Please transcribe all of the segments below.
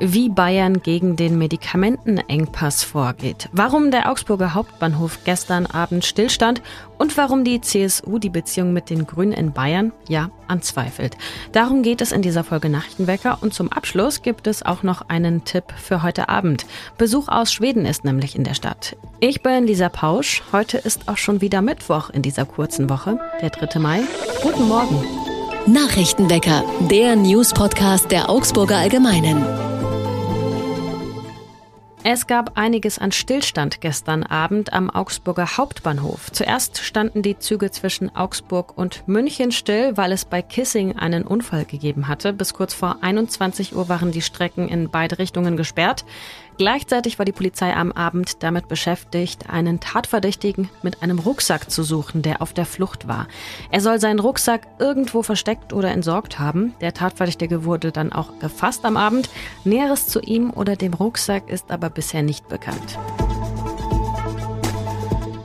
wie Bayern gegen den Medikamentenengpass vorgeht, warum der Augsburger Hauptbahnhof gestern Abend stillstand und warum die CSU die Beziehung mit den Grünen in Bayern ja anzweifelt. Darum geht es in dieser Folge Nachrichtenwecker und zum Abschluss gibt es auch noch einen Tipp für heute Abend. Besuch aus Schweden ist nämlich in der Stadt. Ich bin Lisa Pausch. Heute ist auch schon wieder Mittwoch in dieser kurzen Woche, der 3. Mai. Guten Morgen. Nachrichtenwecker, der News-Podcast der Augsburger Allgemeinen. Es gab einiges an Stillstand gestern Abend am Augsburger Hauptbahnhof. Zuerst standen die Züge zwischen Augsburg und München still, weil es bei Kissing einen Unfall gegeben hatte. Bis kurz vor 21 Uhr waren die Strecken in beide Richtungen gesperrt. Gleichzeitig war die Polizei am Abend damit beschäftigt, einen Tatverdächtigen mit einem Rucksack zu suchen, der auf der Flucht war. Er soll seinen Rucksack irgendwo versteckt oder entsorgt haben. Der Tatverdächtige wurde dann auch gefasst am Abend. Näheres zu ihm oder dem Rucksack ist aber bisher nicht bekannt.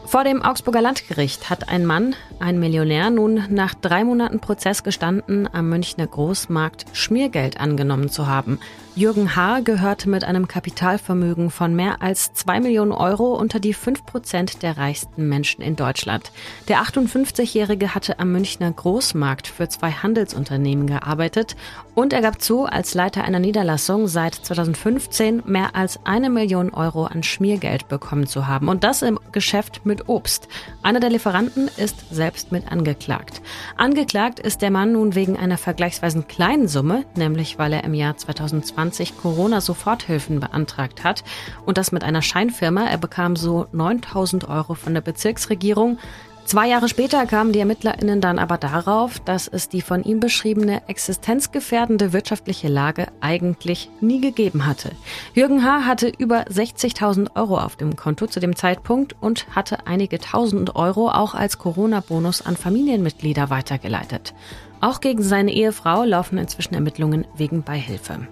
Vor dem Augsburger Landgericht hat ein Mann, ein Millionär, nun nach drei Monaten Prozess gestanden, am Münchner Großmarkt Schmiergeld angenommen zu haben. Jürgen H. gehörte mit einem Kapitalvermögen von mehr als zwei Millionen Euro unter die fünf Prozent der reichsten Menschen in Deutschland. Der 58-Jährige hatte am Münchner Großmarkt für zwei Handelsunternehmen gearbeitet und er gab zu, als Leiter einer Niederlassung seit 2015 mehr als eine Million Euro an Schmiergeld bekommen zu haben. Und das im Geschäft mit Obst. Einer der Lieferanten ist selbst mit angeklagt. Angeklagt ist der Mann nun wegen einer vergleichsweise kleinen Summe, nämlich weil er im Jahr 2020 2020 Corona-Soforthilfen beantragt hat und das mit einer Scheinfirma. Er bekam so 9000 Euro von der Bezirksregierung. Zwei Jahre später kamen die ErmittlerInnen dann aber darauf, dass es die von ihm beschriebene existenzgefährdende wirtschaftliche Lage eigentlich nie gegeben hatte. Jürgen H. hatte über 60.000 Euro auf dem Konto zu dem Zeitpunkt und hatte einige tausend Euro auch als Corona-Bonus an Familienmitglieder weitergeleitet. Auch gegen seine Ehefrau laufen inzwischen Ermittlungen wegen Beihilfe.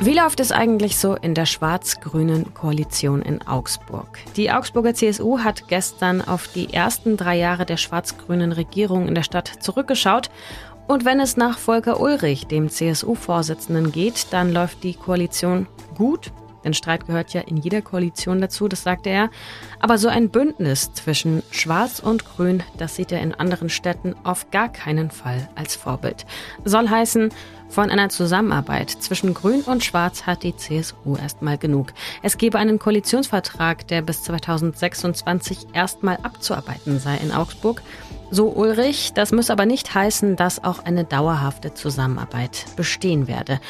Wie läuft es eigentlich so in der schwarz-grünen Koalition in Augsburg? Die Augsburger CSU hat gestern auf die ersten drei Jahre der schwarz-grünen Regierung in der Stadt zurückgeschaut. Und wenn es nach Volker Ulrich, dem CSU-Vorsitzenden, geht, dann läuft die Koalition gut. Denn Streit gehört ja in jeder Koalition dazu, das sagte er. Aber so ein Bündnis zwischen Schwarz und Grün, das sieht er in anderen Städten auf gar keinen Fall als Vorbild. Soll heißen, von einer Zusammenarbeit zwischen Grün und Schwarz hat die CSU erstmal genug. Es gebe einen Koalitionsvertrag, der bis 2026 erstmal abzuarbeiten sei in Augsburg. So Ulrich, das muss aber nicht heißen, dass auch eine dauerhafte Zusammenarbeit bestehen werde.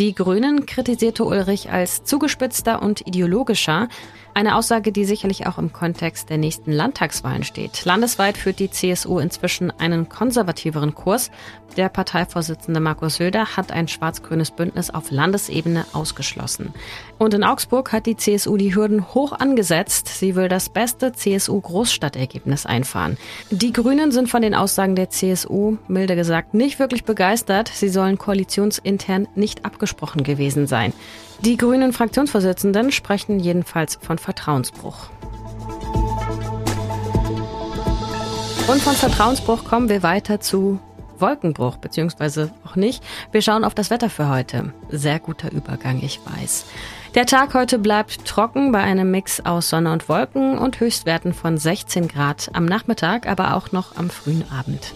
Die Grünen kritisierte Ulrich als zugespitzter und ideologischer. Eine Aussage, die sicherlich auch im Kontext der nächsten Landtagswahlen steht. Landesweit führt die CSU inzwischen einen konservativeren Kurs. Der Parteivorsitzende Markus Söder hat ein schwarz-grünes Bündnis auf Landesebene ausgeschlossen. Und in Augsburg hat die CSU die Hürden hoch angesetzt. Sie will das beste CSU-Großstadtergebnis einfahren. Die Grünen sind von den Aussagen der CSU, milde gesagt, nicht wirklich begeistert. Sie sollen koalitionsintern nicht abgesprochen gewesen sein. Die grünen Fraktionsvorsitzenden sprechen jedenfalls von Vertrauensbruch. Und von Vertrauensbruch kommen wir weiter zu Wolkenbruch, beziehungsweise auch nicht. Wir schauen auf das Wetter für heute. Sehr guter Übergang, ich weiß. Der Tag heute bleibt trocken bei einem Mix aus Sonne und Wolken und Höchstwerten von 16 Grad am Nachmittag, aber auch noch am frühen Abend.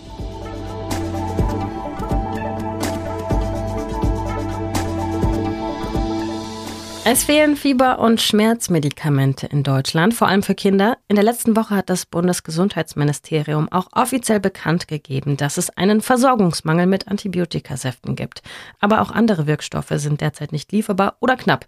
Es fehlen Fieber- und Schmerzmedikamente in Deutschland, vor allem für Kinder. In der letzten Woche hat das Bundesgesundheitsministerium auch offiziell bekannt gegeben, dass es einen Versorgungsmangel mit Antibiotikasäften gibt. Aber auch andere Wirkstoffe sind derzeit nicht lieferbar oder knapp.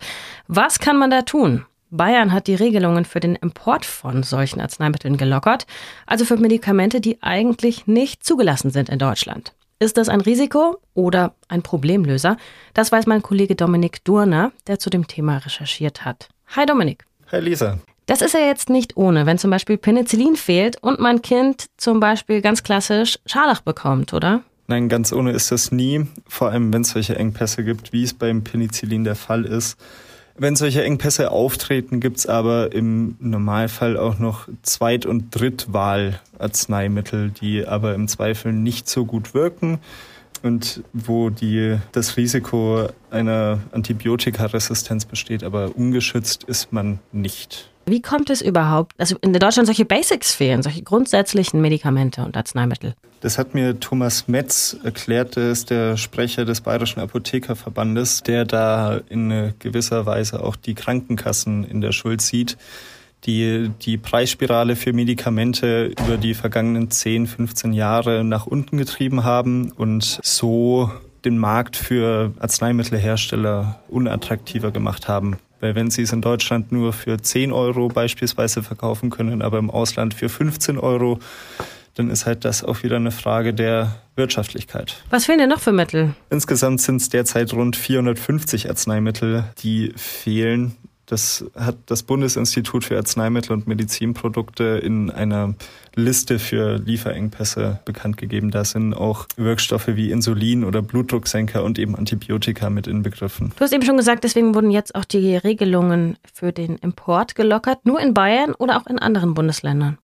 Was kann man da tun? Bayern hat die Regelungen für den Import von solchen Arzneimitteln gelockert, also für Medikamente, die eigentlich nicht zugelassen sind in Deutschland. Ist das ein Risiko oder ein Problemlöser? Das weiß mein Kollege Dominik Durner, der zu dem Thema recherchiert hat. Hi Dominik. Hi Lisa. Das ist ja jetzt nicht ohne, wenn zum Beispiel Penicillin fehlt und mein Kind zum Beispiel ganz klassisch Scharlach bekommt, oder? Nein, ganz ohne ist das nie. Vor allem, wenn es solche Engpässe gibt, wie es beim Penicillin der Fall ist. Wenn solche Engpässe auftreten, gibt's aber im Normalfall auch noch Zweit- und Drittwahlarzneimittel, die aber im Zweifel nicht so gut wirken. Und wo die, das Risiko einer Antibiotikaresistenz besteht, aber ungeschützt ist man nicht. Wie kommt es überhaupt, dass in Deutschland solche Basics fehlen, solche grundsätzlichen Medikamente und Arzneimittel? Das hat mir Thomas Metz erklärt, der ist der Sprecher des Bayerischen Apothekerverbandes, der da in gewisser Weise auch die Krankenkassen in der Schuld sieht die die Preisspirale für Medikamente über die vergangenen 10, 15 Jahre nach unten getrieben haben und so den Markt für Arzneimittelhersteller unattraktiver gemacht haben. Weil wenn sie es in Deutschland nur für 10 Euro beispielsweise verkaufen können, aber im Ausland für 15 Euro, dann ist halt das auch wieder eine Frage der Wirtschaftlichkeit. Was fehlen denn noch für Mittel? Insgesamt sind es derzeit rund 450 Arzneimittel, die fehlen. Das hat das Bundesinstitut für Arzneimittel und Medizinprodukte in einer Liste für Lieferengpässe bekannt gegeben. Da sind auch Wirkstoffe wie Insulin oder Blutdrucksenker und eben Antibiotika mit inbegriffen. Du hast eben schon gesagt, deswegen wurden jetzt auch die Regelungen für den Import gelockert. Nur in Bayern oder auch in anderen Bundesländern?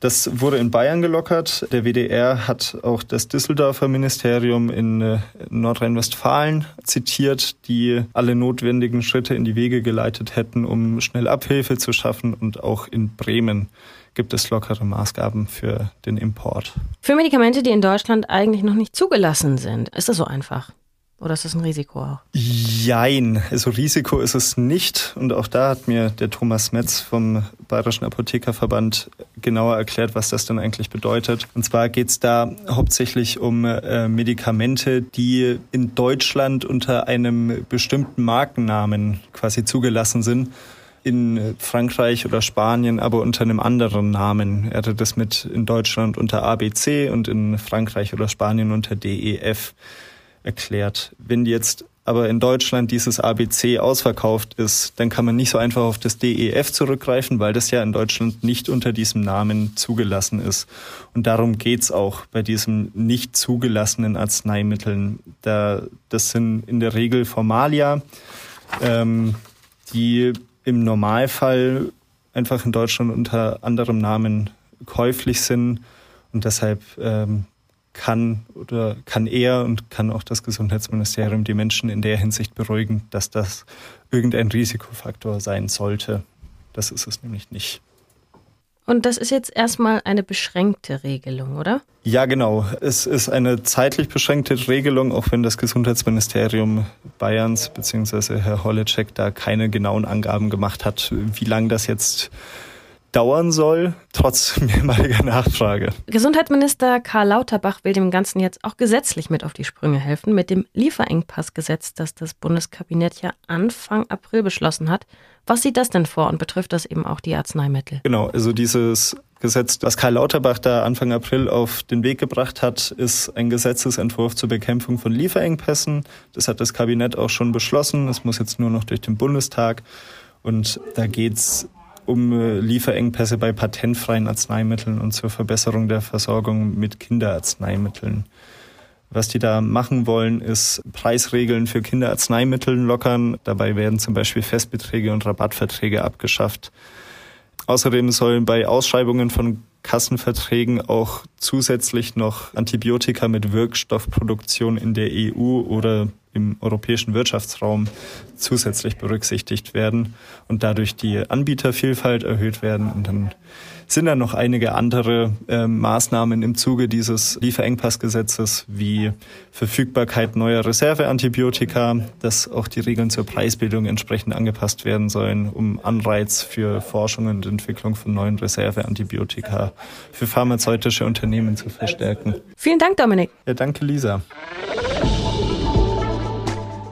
Das wurde in Bayern gelockert. Der WDR hat auch das Düsseldorfer Ministerium in äh, Nordrhein-Westfalen zitiert, die alle notwendigen Schritte in die Wege geleitet hätten, um schnell Abhilfe zu schaffen. Und auch in Bremen gibt es lockere Maßgaben für den Import. Für Medikamente, die in Deutschland eigentlich noch nicht zugelassen sind, ist das so einfach? Oder ist das ein Risiko auch? Jein, also Risiko ist es nicht. Und auch da hat mir der Thomas Metz vom Bayerischen Apothekerverband genauer erklärt, was das denn eigentlich bedeutet. Und zwar geht es da hauptsächlich um äh, Medikamente, die in Deutschland unter einem bestimmten Markennamen quasi zugelassen sind in Frankreich oder Spanien, aber unter einem anderen Namen. Er hatte das mit in Deutschland unter ABC und in Frankreich oder Spanien unter DEF erklärt. Wenn jetzt aber in Deutschland dieses ABC ausverkauft ist, dann kann man nicht so einfach auf das DEF zurückgreifen, weil das ja in Deutschland nicht unter diesem Namen zugelassen ist. Und darum geht's auch bei diesen nicht zugelassenen Arzneimitteln. Da, das sind in der Regel Formalia, ähm, die im Normalfall einfach in Deutschland unter anderem Namen käuflich sind und deshalb ähm, kann oder kann er und kann auch das Gesundheitsministerium die Menschen in der Hinsicht beruhigen, dass das irgendein Risikofaktor sein sollte. Das ist es nämlich nicht. Und das ist jetzt erstmal eine beschränkte Regelung, oder? Ja, genau. Es ist eine zeitlich beschränkte Regelung, auch wenn das Gesundheitsministerium Bayerns bzw. Herr Holleczek da keine genauen Angaben gemacht hat, wie lange das jetzt dauern soll, trotz mehrmaliger Nachfrage. Gesundheitsminister Karl Lauterbach will dem Ganzen jetzt auch gesetzlich mit auf die Sprünge helfen, mit dem Lieferengpassgesetz, das das Bundeskabinett ja Anfang April beschlossen hat. Was sieht das denn vor und betrifft das eben auch die Arzneimittel? Genau, also dieses Gesetz, das Karl Lauterbach da Anfang April auf den Weg gebracht hat, ist ein Gesetzesentwurf zur Bekämpfung von Lieferengpässen. Das hat das Kabinett auch schon beschlossen. Es muss jetzt nur noch durch den Bundestag. Und da geht's um äh, Lieferengpässe bei patentfreien Arzneimitteln und zur Verbesserung der Versorgung mit Kinderarzneimitteln. Was die da machen wollen, ist Preisregeln für Kinderarzneimittel lockern. Dabei werden zum Beispiel Festbeträge und Rabattverträge abgeschafft. Außerdem sollen bei Ausschreibungen von Kassenverträgen auch zusätzlich noch Antibiotika mit Wirkstoffproduktion in der EU oder im europäischen Wirtschaftsraum zusätzlich berücksichtigt werden und dadurch die Anbietervielfalt erhöht werden. Und dann sind da noch einige andere äh, Maßnahmen im Zuge dieses Lieferengpassgesetzes wie Verfügbarkeit neuer Reserveantibiotika, dass auch die Regeln zur Preisbildung entsprechend angepasst werden sollen, um Anreiz für Forschung und Entwicklung von neuen Reserveantibiotika für pharmazeutische Unternehmen zu verstärken. Vielen Dank, Dominik. Ja, danke, Lisa.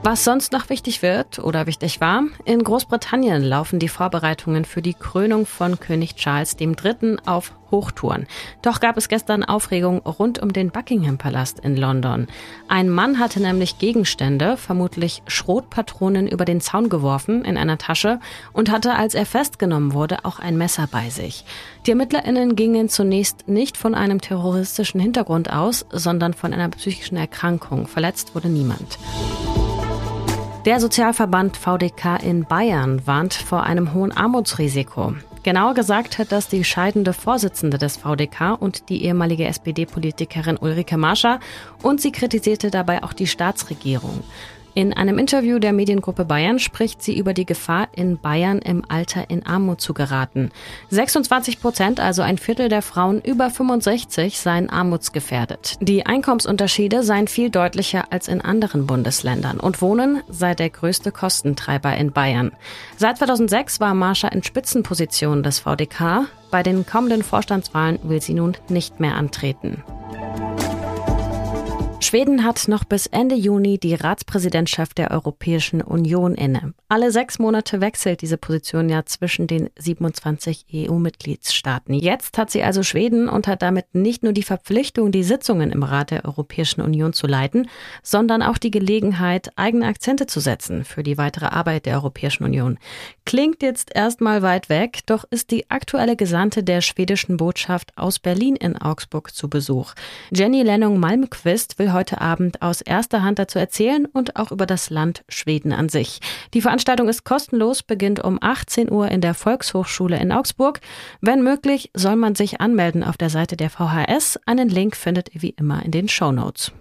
Was sonst noch wichtig wird oder wichtig war, in Großbritannien laufen die Vorbereitungen für die Krönung von König Charles III. auf Hochtouren. Doch gab es gestern Aufregung rund um den Buckingham Palast in London. Ein Mann hatte nämlich Gegenstände, vermutlich Schrotpatronen, über den Zaun geworfen in einer Tasche und hatte, als er festgenommen wurde, auch ein Messer bei sich. Die ErmittlerInnen gingen zunächst nicht von einem terroristischen Hintergrund aus, sondern von einer psychischen Erkrankung. Verletzt wurde niemand. Der Sozialverband VDK in Bayern warnt vor einem hohen Armutsrisiko. Genauer gesagt hat das die scheidende Vorsitzende des VDK und die ehemalige SPD-Politikerin Ulrike Marscher und sie kritisierte dabei auch die Staatsregierung. In einem Interview der Mediengruppe Bayern spricht sie über die Gefahr, in Bayern im Alter in Armut zu geraten. 26 Prozent, also ein Viertel der Frauen über 65, seien armutsgefährdet. Die Einkommensunterschiede seien viel deutlicher als in anderen Bundesländern und Wohnen sei der größte Kostentreiber in Bayern. Seit 2006 war Marsha in Spitzenpositionen des VDK. Bei den kommenden Vorstandswahlen will sie nun nicht mehr antreten. Schweden hat noch bis Ende Juni die Ratspräsidentschaft der Europäischen Union inne. Alle sechs Monate wechselt diese Position ja zwischen den 27 EU-Mitgliedstaaten. Jetzt hat sie also Schweden und hat damit nicht nur die Verpflichtung, die Sitzungen im Rat der Europäischen Union zu leiten, sondern auch die Gelegenheit, eigene Akzente zu setzen für die weitere Arbeit der Europäischen Union. Klingt jetzt erstmal weit weg, doch ist die aktuelle Gesandte der schwedischen Botschaft aus Berlin in Augsburg zu Besuch. Jenny Lennung Malmquist will will heute Abend aus erster Hand dazu erzählen und auch über das Land Schweden an sich. Die Veranstaltung ist kostenlos, beginnt um 18 Uhr in der Volkshochschule in Augsburg. Wenn möglich, soll man sich anmelden auf der Seite der VHS. Einen Link findet ihr wie immer in den Show Notes.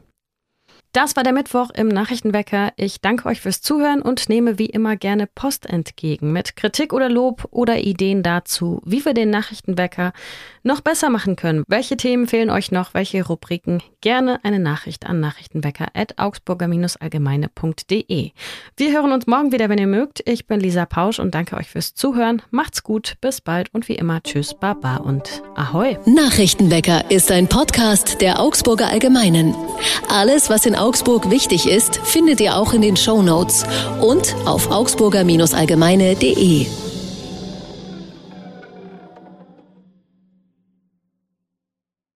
Das war der Mittwoch im Nachrichtenwecker. Ich danke euch fürs Zuhören und nehme wie immer gerne Post entgegen mit Kritik oder Lob oder Ideen dazu, wie wir den Nachrichtenwecker noch besser machen können. Welche Themen fehlen euch noch? Welche Rubriken? Gerne eine Nachricht an nachrichtenwecker.augsburger-allgemeine.de. Wir hören uns morgen wieder, wenn ihr mögt. Ich bin Lisa Pausch und danke euch fürs Zuhören. Macht's gut, bis bald und wie immer Tschüss, Baba und Ahoi. Nachrichtenwecker ist ein Podcast der Augsburger Allgemeinen. Alles, was in Augsburg wichtig ist, findet ihr auch in den Show Notes und auf augsburger-allgemeine.de.